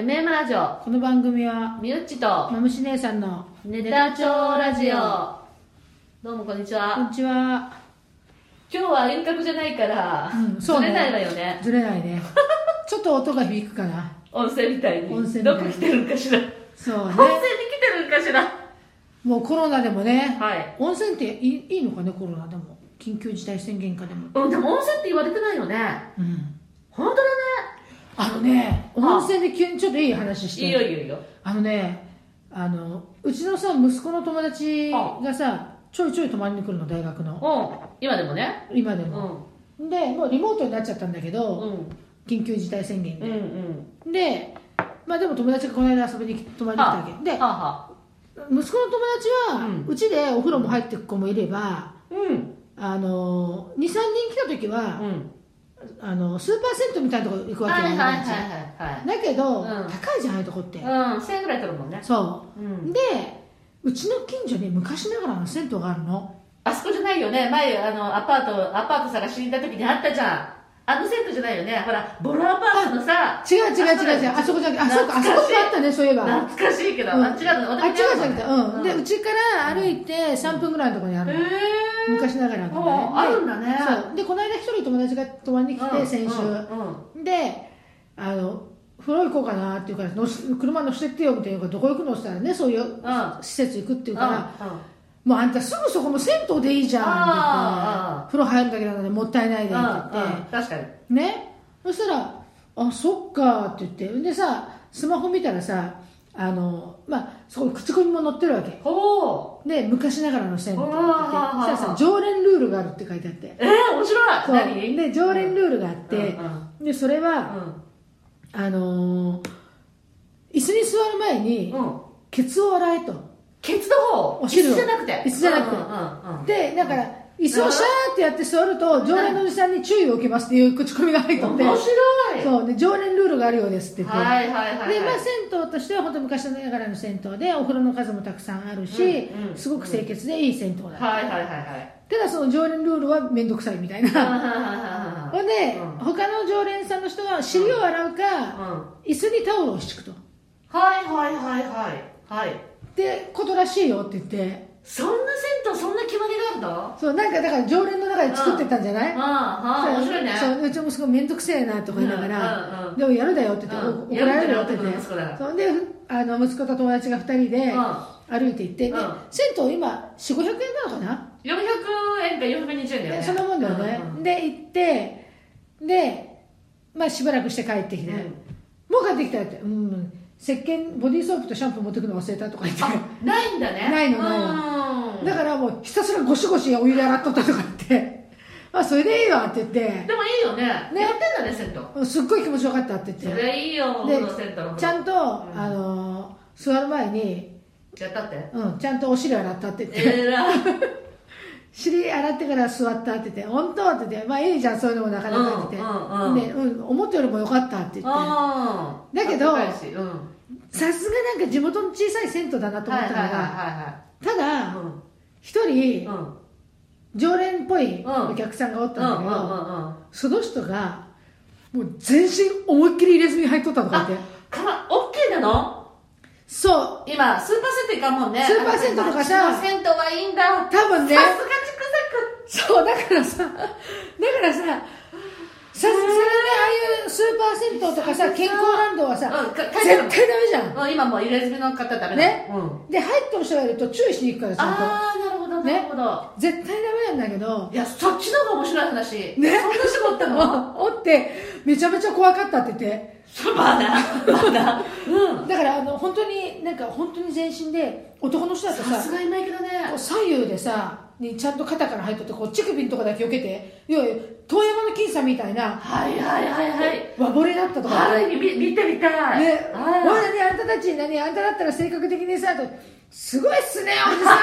MM ラジオ。この番組はみゆっちとまむし姉さんのネタ帳ラジオ。どうもこんにちこんはにちは。今日は遠隔じゃないから、うんそうね。ずれないわよね。ずれないね。ちょっと音が響くかな。温泉みたいに。温泉みたいに。どこ来てるんかしら。そうね。温泉に来てるんかしら。もうコロナでもね。はい。温泉っていいいいのかねコロナでも。緊急事態宣言下でも。うんでも温泉って言われてないよね。うん。本当だあのねあ。温泉で急にちょっといい話して。ねいいよいいよ。あのねあのうちのさ息子の友達がさちょいちょい泊まりに来るの大学の。うん。今でもね。今でうん。も、でもうリモートになっちゃったんだけうど、ん。緊急事態宣言うんで、うん。でまあでも友達がこの間遊びに来泊まりに来たわけ。で息子の友達はうち、でお風呂も入ってく子もいればあうん。あの23人来た時は、うんあのスーパー銭湯みたいなとこ行くわけよ、はいはいはいはい。はいだけど、うん。高いじゃんああいうとこって、うん1000円ぐらい取るもんね。そう。うん。でうちの近所に昔ながらの銭湯があるの。あそこじゃないよね。前あのアパートアパート探しに行った時にあったじゃん。あの銭湯じゃないよね。ほらボロアパートのさ。違う違う違う違う。あそこじゃなくてあそうか。あそこにあったねそういえば。懐かしいけど、うん。あっちがのあ違う違う違う、うん、でううちから歩いて3分ぐらいのところにあるの、へえ昔ながらのね。あるんだね。そう。でこの間一人友達が泊まりに来て、先週、うん。であの風呂行こうかなっていうから乗し車乗せてってよみたいなどこ行くのって言ったらねそういううん。施設行くっていうから、うんもうあんたすぐそこも銭湯でいいじゃんって言って風呂入るだけなのでもったいないでって言って、うん確かに。ね。そしたら「あそっか」って言って。でさスマホ見たらさあのまあそこに口コミも載ってるわけ。で昔ながらの銭湯って言ってうわーそしたらさ常連ルールがあるって書いてあって。えー、面白い。そう。何？で常連ルールがあって、うんでそれは、うん。あのー椅子に座る前にうん。うんケツを洗えと。ケツの方？お椅子じゃなくて。椅子じゃなくて。うんうんうん。でだから椅子をシャーってやって座ると常連のおじさんに注意を受けますっていう口コミが入っとって。面白い。そう。で常連ルールがあるようですって言って、はいはいはいはい。でまあ、銭湯としては本当昔ながらの銭湯でお風呂の数もたくさんあるし、うんうんすごく清潔でいい銭湯だ、はいはいはいはい。ただその常連ルールは面倒くさいみたいな。は ほんで、うん。他の常連さんの人は尻を洗うか、うん。椅子にタオルを敷くと。はいはいはいはい。はい。ってことらしいよって言ってそんな銭湯そんな決まりがあるんだそうなんかだから常連の中で作ってったんじゃない、ああ面白いね。そううちもすごい面倒くせえなとか言いながら、うんうんうん。でもやるだよって言って、うんお怒られるよって言って。そうであの息子と友達が2人でうん。歩いて行って、でうん。銭湯今4500円なのかな、400円か420円だよね。そんなもんだよね、うんうん。で行ってで、まあ、しばらくして帰ってきて、うん。もう帰ってきたよって、うん、石鹸ボディーソープとシャンプー持ってくの忘れたとか言って。あないんだね。ないのないの。だからもうひたすらゴシゴシお湯で洗っとったとか言って。あそれでいいわって言って。でもいいよね。ね。やってんだね銭湯。すっごい気持ちよかったってそ言ってれいいよちゃんと、ん。あの座る前に、やったって。うん、ちゃんとお尻洗ったって言って、えらい 尻洗ってから座ったって言って本当って言ってまあいいじゃんそういうのもなかなかって言って、で、うん、思ったよりもよかったって言って。だけどさすがなんか地元の小さい銭湯だなと思ったのが、はただ一人常連っぽいうん。お客さんがおったんだけど、その人がもう全身思いっきり入れ墨入っとったとか言って。かなオッケーなの？そう。今スーパー銭湯行かんもんね。スーパー銭湯とかさ。銭湯はいいんだ。多分ね。さすがそうだからさだからささそれでああいうスーパー銭湯とかさ健康ランドはさ、うんか絶対ダメじゃん。うん今もう入れ墨の方ダメだね。うん。で入ってる人がいると注意しに行くからちゃんとああなるほどなるほど。絶対ダメなんだけど。いやそっちの方が面白い話。ねそんな人もおったのおってめちゃめちゃ怖かったって言って。まだ。まだ。うん。だからあの本当になんか本当に全身で男の人だとささすがにないけどね。左右でさにちゃんと肩から入っとってこう乳首のとこだけ避けていやいや遠山の金さんみたいなはいはいはいはい。和彫りだったとか。はい見見てみたい。ね、はい。ほらね、あんたたち、何、あんただったら性格的にさ、とすごいっすね、おじさん、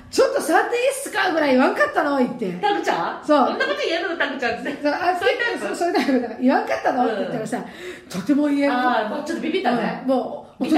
ちょっと触っていいっすかぐらい言わんかったの言って。タクちゃん？そう。そんなこと言えるのタクちゃんって。そうあそういうタイプそういうタイプ。だから言わんかったの、って言ったらさ、とても言えんああもうちょっとビビったね。うん。もうお見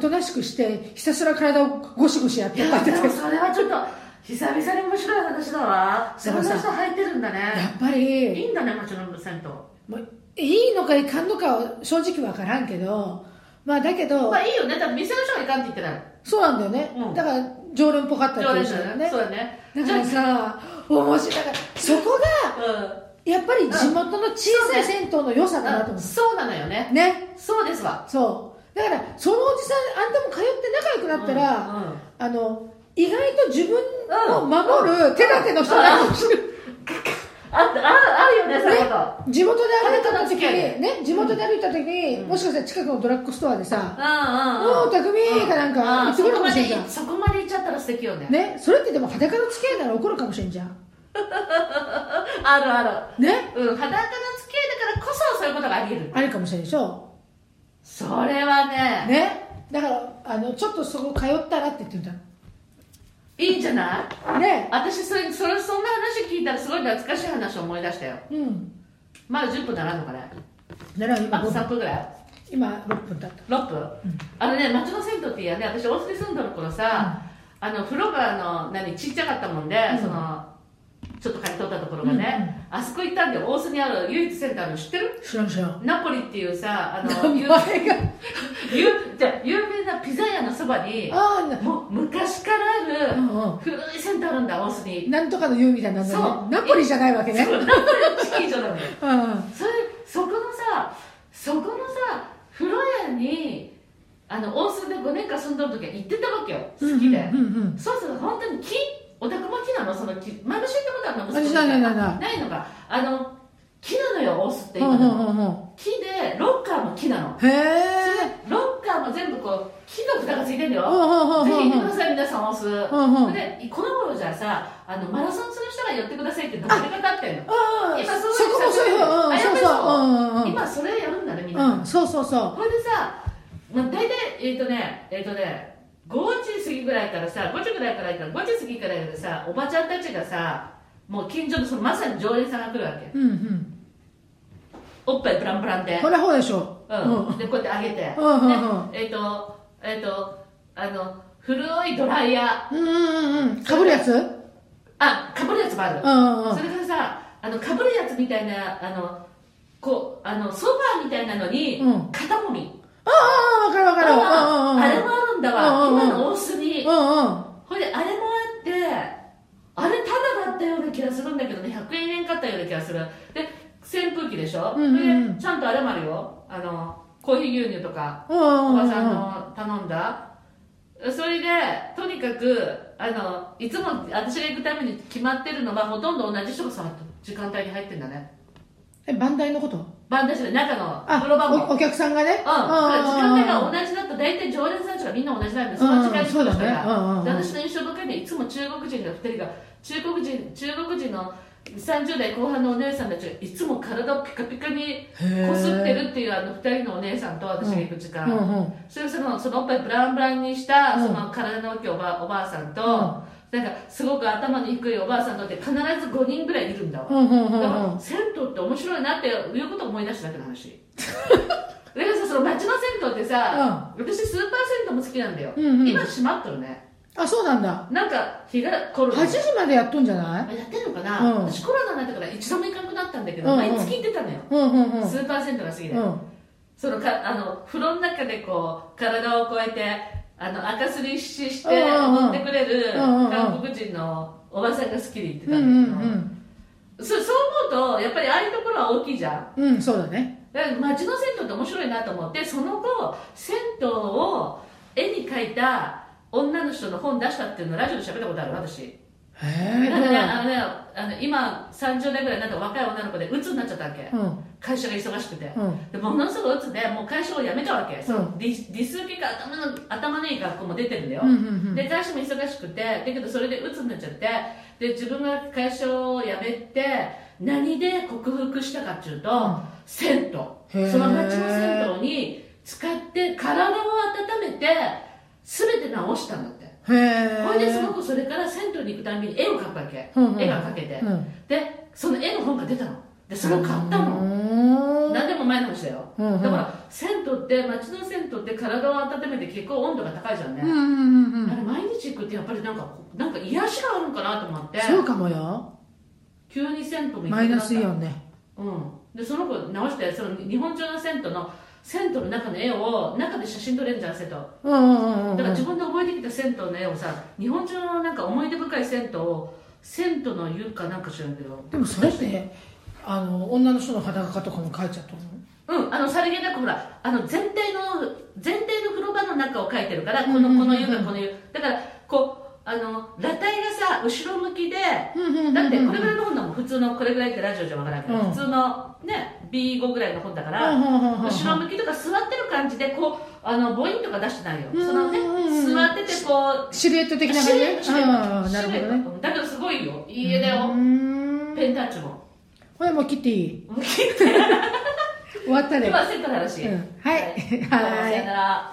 となしくしてひたすら体をゴシゴシやってたそれはちょっと久々に面白い話だわ。そんな人入ってるんだね。やっぱりいいんだね町の銭湯。もういいのかいかんのかは正直わからんけどまあだけど、まあいいよね。多分店の人がいかんって言ってないそうなんだよね、うん。だから常連っぽかったって常連いう人だよね。そうだね。だからさ面白い。だからそこがうん。やっぱり地元の小さい銭湯の良さだなと思って、そうなのよね。ね。そうですわ。そう。だからそのおじさんあんたも通って仲良くなったら、うん。うん。あの意外と自分を守る手立ての人がいるかもしれないあああるよねそういうこと。地元で歩いた時にね地元で歩いた時に、うん。もしかしたら近くのドラッグストアでさうん「おお匠」かなんか言ってくるかもしれんじゃん。そこまで行っちゃったら素敵よね。ねそれってでも裸の付き合いなら怒るかもしれんじゃん。あるあね？るうん裸の付き合いだからこそそういうことがあり得る。あるかもしれんでしょ。それはね。ね？だからあのちょっとそこ通ったらって言ってみたいいんじゃない？のね。私それそれそんな話聞いたらすごい懐かしい話を思い出したよ。うん。まだ10分ならんのかね？なら今あと5 3分分ぐらい？今6分経った。6分、あのね町の銭湯っていやね私大杉住んどる頃さ、あの風呂があの何ちっちゃかったもんで、うん。そのね、あそこ行ったんで大須にある唯一センターの知ってる？知らん知らん。ナポリっていうさあの名有前が。有 じゃあ有名なピザ屋のそばにああもう昔からある古いセンターあるんだ大須に。なんとかの言うみたいなそう。ねナポリじゃないわけね。そうナポリの地域以上なのよ。うんそれそこのさそこのさ風呂屋にあの大須で5年間住んどる時は行ってたわけよ。好きで、うんうんうんそうすると本当に木お宅も木なの？その木前も知ったことあるの私ないないないのか。あの木なのよ大須って今の、うんうん木でロッカーも木なの。へえロッカーも全部こう木の蓋がついてるよ、うんうんうんぜひ行ってうんください皆さん大須、うんうんでこの頃じゃさあのマラソンする人が寄ってくださいってどこでかかってんの。今そういうそこもそういうそうそう。今それやるんだねみんな、うん。そうそうそこれでさ、まあ、大体えっ、とねえっ、とね5時過ぎぐらいからさ5時ぐらいから5時過ぎからでさおばちゃんたちがさもう近所のそのまさに常連さんが来るわけ。ううんうん。おっぱいブランブランで。これほうでしょ。うん、でこうやって上げて、うんうんうん。でえっ、とえっ、とあの古いドライヤー。うんうんうん。かぶるやつ？うんあかぶるやつもある、うんうんそれからさあのかぶるやつみたいなあのこうあのソファーみたいなのに、うん。肩もみ。ああわかるわかる。うんうんうん。あれもあるんだわ、今の大須に、うんうん。ほいであれもあってあれタダだったような気がするんだけどね。100円円買ったような気がする。で扇風機でしょ、うんでちゃんとあれもあるよ。あのコーヒー牛乳とかおばさんの頼んだ。それでとにかくあのいつも私が行くために決まってるのはほとんど同じ人が時間帯に入ってんだねえ番台のこと？バンダジで中のあ風呂場もおお客さんがね？うん、時間帯がうん同じだと大体常連さんたちがみんな同じなんです。その時間に来る人がで私の印象深いのはいつも中国人が2人が中国人中国人の30代後半のお姉さんたちがいつも体をピカピカにこすってるっていうあの2人のお姉さんと私が行く時間、うんうん。それそのそのおっぱいブランブランにしたうん。その体の大きいおばおばあさんと、なんかすごく頭の低いおばあさんとって必ず5人ぐらいいるんだわ、うんうんうんだからうん銭湯って面白いなっていうことを思い出しただけの話。だからさその町の銭湯ってさ、私スーパー銭湯も好きなんだよ、うんうん。今閉まっとるね。あそうなんだ。なんか日がコロナ8時までやっとんじゃない？やってんのかな、うん。私コロナになってから一度も行かなくなったんだけど、うんうん。毎月行ってたのよ、うんうんうん。スーパー銭湯が好きで、うん。そのかあの風呂の中でこう体をこうやってあの赤すりししてうんうんうん。塗ってくれるうんうんうん。韓国人のおばさんが好きで行ってたうんうんだけど、そそう思うとやっぱりああいうところは大きいじゃん。うんうんそうだね。だから街の銭湯って面白いなと思ってその後銭湯を絵に描いた女の人の本出したっていうのをラジオで喋ったことある私。へえ あのねあの今30代ぐらいになった若い女の子で鬱になっちゃったわけ。うん。会社が忙しくて。うん。でものすごい鬱でもう会社を辞めたわけ、ん。その理理数系が頭の頭のいい学校も出てるんだよ、うんうんうん。で会社も忙しくて。だけどそれで鬱になっちゃって。で自分が会社を辞めて何で克服したかっていうと、うん。銭湯。ー。その町の銭湯に使って体を温めて全て直したんだってへえほいでその子それから銭湯に行くたびに絵を描くわけ、うんうん。絵が描けて、うん。でその絵の本が出たの。でそれを買ったの、の何でも前の話だよ、うんうん。だから銭湯って町の銭湯って体を温めて結構温度が高いじゃんね、うんうんうんうん。あれ毎日行くってやっぱりなんかなんか癒しがあるんかなと思って。そうかもよ。急に銭湯も行くマイナスイオンね。うん。でその子直してその日本中の銭湯の銭湯の中の絵を中で写真撮れるじゃん銭湯うんうんうんだから自分で覚えてきた銭湯の絵をさ日本中のなんか思い出深い銭湯を銭湯の湯かなんか知らんけど。でもそれってあの女の人の裸とかも描いちゃったの？うん、あのさりげなくほらあの全体の全体の風呂場の中を描いてるからこのこの湯がこの湯。だからこうあの裸体がさ後ろ向きでだってこれぐらいの本だもん普通のこれぐらいってラジオじゃわからんけど、うん。普通のね B5 ぐらいの本だから、後ろ向きとか座ってる感じでこうあの母音とか出してないよ、うんそのね座っててこうシルエット的な感じ？シルエットだけどすごいよ。いい絵だよ、うん。ペンタッチも。これもう切っていい？今 終わったね。セットの話、うん。はい。どうもさよなら